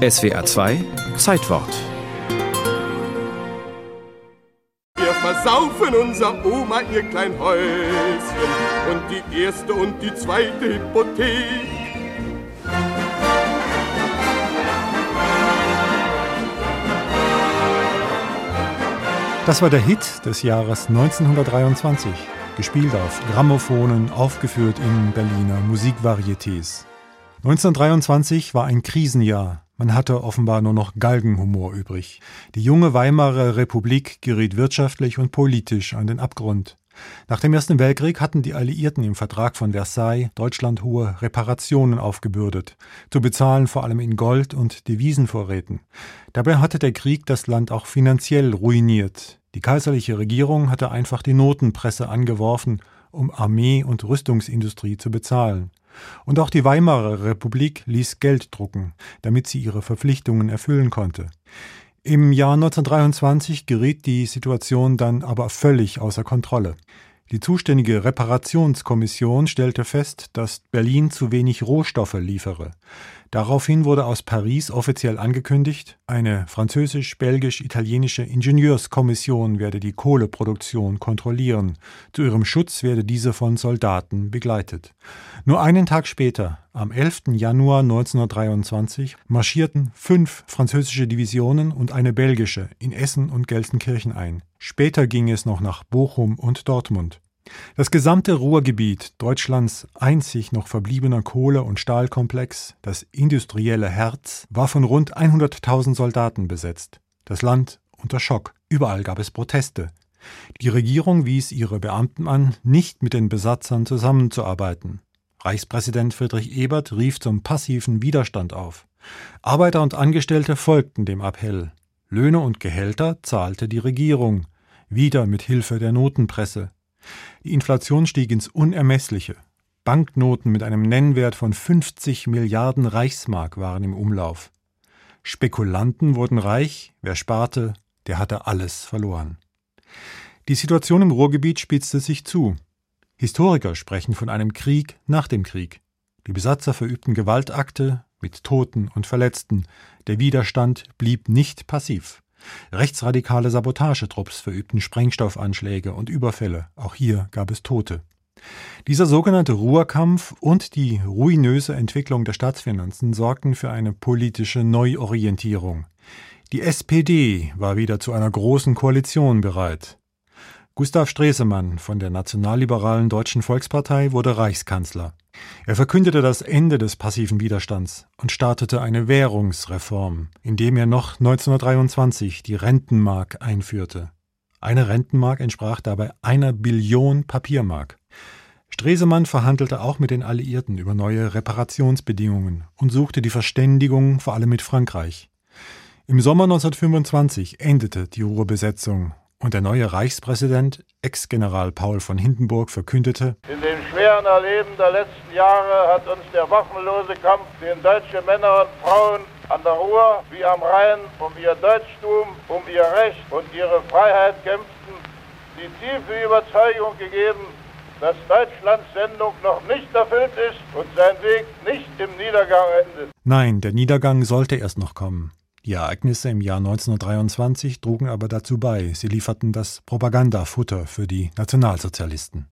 SWR 2 Zeitwort. Wir versaufen unser Oma ihr klein Häuschen und die erste und die zweite Hypothek. Das war der Hit des Jahres 1923, gespielt auf Gramophonen, aufgeführt in Berliner Musikvarietés. 1923 war ein Krisenjahr. Man hatte offenbar nur noch Galgenhumor übrig. Die junge Weimarer Republik geriet wirtschaftlich und politisch an den Abgrund. Nach dem Ersten Weltkrieg hatten die Alliierten im Vertrag von Versailles Deutschland hohe Reparationen aufgebürdet, zu bezahlen vor allem in Gold und Devisenvorräten. Dabei hatte der Krieg das Land auch finanziell ruiniert. Die kaiserliche Regierung hatte einfach die Notenpresse angeworfen, um Armee und Rüstungsindustrie zu bezahlen. Und auch die Weimarer Republik ließ Geld drucken, damit sie ihre Verpflichtungen erfüllen konnte. Im Jahr 1923 geriet die Situation dann aber völlig außer Kontrolle. Die zuständige Reparationskommission stellte fest, dass Berlin zu wenig Rohstoffe liefere. Daraufhin wurde aus Paris offiziell angekündigt, eine französisch-belgisch-italienische Ingenieurskommission werde die Kohleproduktion kontrollieren. Zu ihrem Schutz werde diese von Soldaten begleitet. Nur einen Tag später, am 11. Januar 1923, marschierten fünf französische Divisionen und eine belgische in Essen und Gelsenkirchen ein. Später ging es noch nach Bochum und Dortmund. Das gesamte Ruhrgebiet, Deutschlands einzig noch verbliebener Kohle- und Stahlkomplex, das industrielle Herz, war von rund 100.000 Soldaten besetzt. Das Land unter Schock. Überall gab es Proteste. Die Regierung wies ihre Beamten an, nicht mit den Besatzern zusammenzuarbeiten. Reichspräsident Friedrich Ebert rief zum passiven Widerstand auf. Arbeiter und Angestellte folgten dem Appell. Löhne und Gehälter zahlte die Regierung, wieder mit Hilfe der Notenpresse. Die Inflation stieg ins Unermessliche. Banknoten mit einem Nennwert von 50 Milliarden Reichsmark waren im Umlauf. Spekulanten wurden reich, wer sparte, der hatte alles verloren. Die Situation im Ruhrgebiet spitzte sich zu. Historiker sprechen von einem Krieg nach dem Krieg. Die Besatzer verübten Gewaltakte mit Toten und Verletzten. Der Widerstand blieb nicht passiv. Rechtsradikale Sabotagetrupps verübten Sprengstoffanschläge und Überfälle. Auch hier gab es Tote. Dieser sogenannte Ruhrkampf und die ruinöse Entwicklung der Staatsfinanzen sorgten für eine politische Neuorientierung. Die SPD war wieder zu einer großen Koalition bereit. Gustav Stresemann von der nationalliberalen Deutschen Volkspartei wurde Reichskanzler. Er verkündete das Ende des passiven Widerstands und startete eine Währungsreform, indem er noch 1923 die Rentenmark einführte. Eine Rentenmark entsprach dabei einer Billion Papiermark. Stresemann verhandelte auch mit den Alliierten über neue Reparationsbedingungen und suchte die Verständigung vor allem mit Frankreich. Im Sommer 1925 endete die Ruhrbesetzung und der neue Reichspräsident, Ex-General Paul von Hindenburg, verkündete: In dem schweren Erleben der letzten Jahre hat uns der wochenlose Kampf, den deutsche Männer und Frauen an der Ruhr wie am Rhein um ihr Deutschtum, um ihr Recht und ihre Freiheit kämpften, die tiefe Überzeugung gegeben, dass Deutschlands Sendung noch nicht erfüllt ist und sein Weg nicht im Niedergang endet. Nein, der Niedergang sollte erst noch kommen. Die Ereignisse im Jahr 1923 trugen aber dazu bei, sie lieferten das Propagandafutter für die Nationalsozialisten.